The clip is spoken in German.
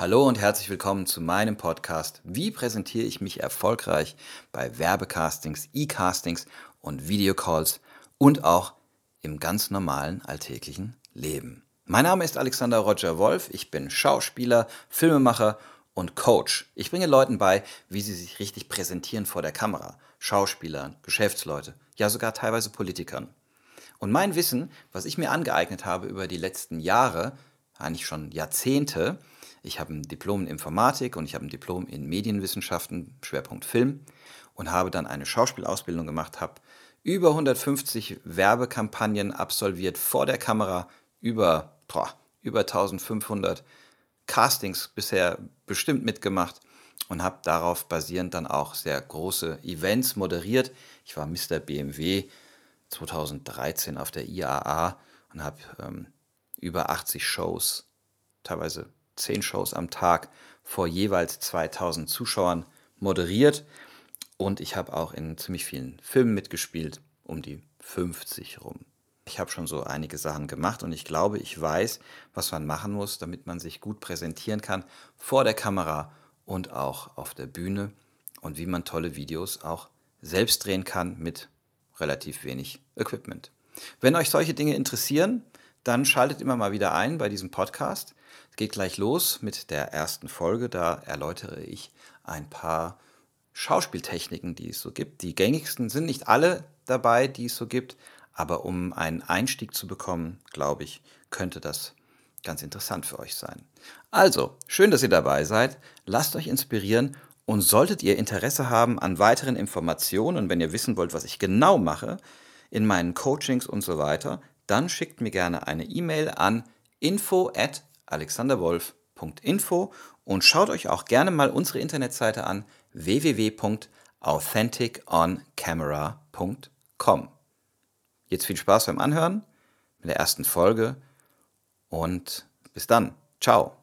Hallo und herzlich willkommen zu meinem Podcast. Wie präsentiere ich mich erfolgreich bei Werbecastings, E-Castings und Videocalls und auch im ganz normalen alltäglichen Leben? Mein Name ist Alexander Roger Wolf. Ich bin Schauspieler, Filmemacher und Coach. Ich bringe Leuten bei, wie sie sich richtig präsentieren vor der Kamera. Schauspielern, Geschäftsleute, ja sogar teilweise Politikern. Und mein Wissen, was ich mir angeeignet habe über die letzten Jahre, eigentlich schon Jahrzehnte, ich habe ein Diplom in Informatik und ich habe ein Diplom in Medienwissenschaften, Schwerpunkt Film und habe dann eine Schauspielausbildung gemacht, habe über 150 Werbekampagnen absolviert vor der Kamera, über, boah, über 1500 Castings bisher bestimmt mitgemacht und habe darauf basierend dann auch sehr große Events moderiert. Ich war Mr. BMW 2013 auf der IAA und habe ähm, über 80 Shows, teilweise zehn Shows am Tag vor jeweils 2000 Zuschauern moderiert. Und ich habe auch in ziemlich vielen Filmen mitgespielt, um die 50 rum. Ich habe schon so einige Sachen gemacht und ich glaube, ich weiß, was man machen muss, damit man sich gut präsentieren kann vor der Kamera und auch auf der Bühne und wie man tolle Videos auch selbst drehen kann mit relativ wenig Equipment. Wenn euch solche Dinge interessieren, dann schaltet immer mal wieder ein bei diesem Podcast. Es geht gleich los mit der ersten Folge. Da erläutere ich ein paar Schauspieltechniken, die es so gibt. Die gängigsten sind nicht alle dabei, die es so gibt, aber um einen Einstieg zu bekommen, glaube ich, könnte das ganz interessant für euch sein. Also, schön, dass ihr dabei seid. Lasst euch inspirieren und solltet ihr Interesse haben an weiteren Informationen wenn ihr wissen wollt, was ich genau mache in meinen Coachings und so weiter, dann schickt mir gerne eine E-Mail an info at alexanderwolf.info und schaut euch auch gerne mal unsere Internetseite an www.authenticoncamera.com. Jetzt viel Spaß beim Anhören mit der ersten Folge und bis dann. Ciao.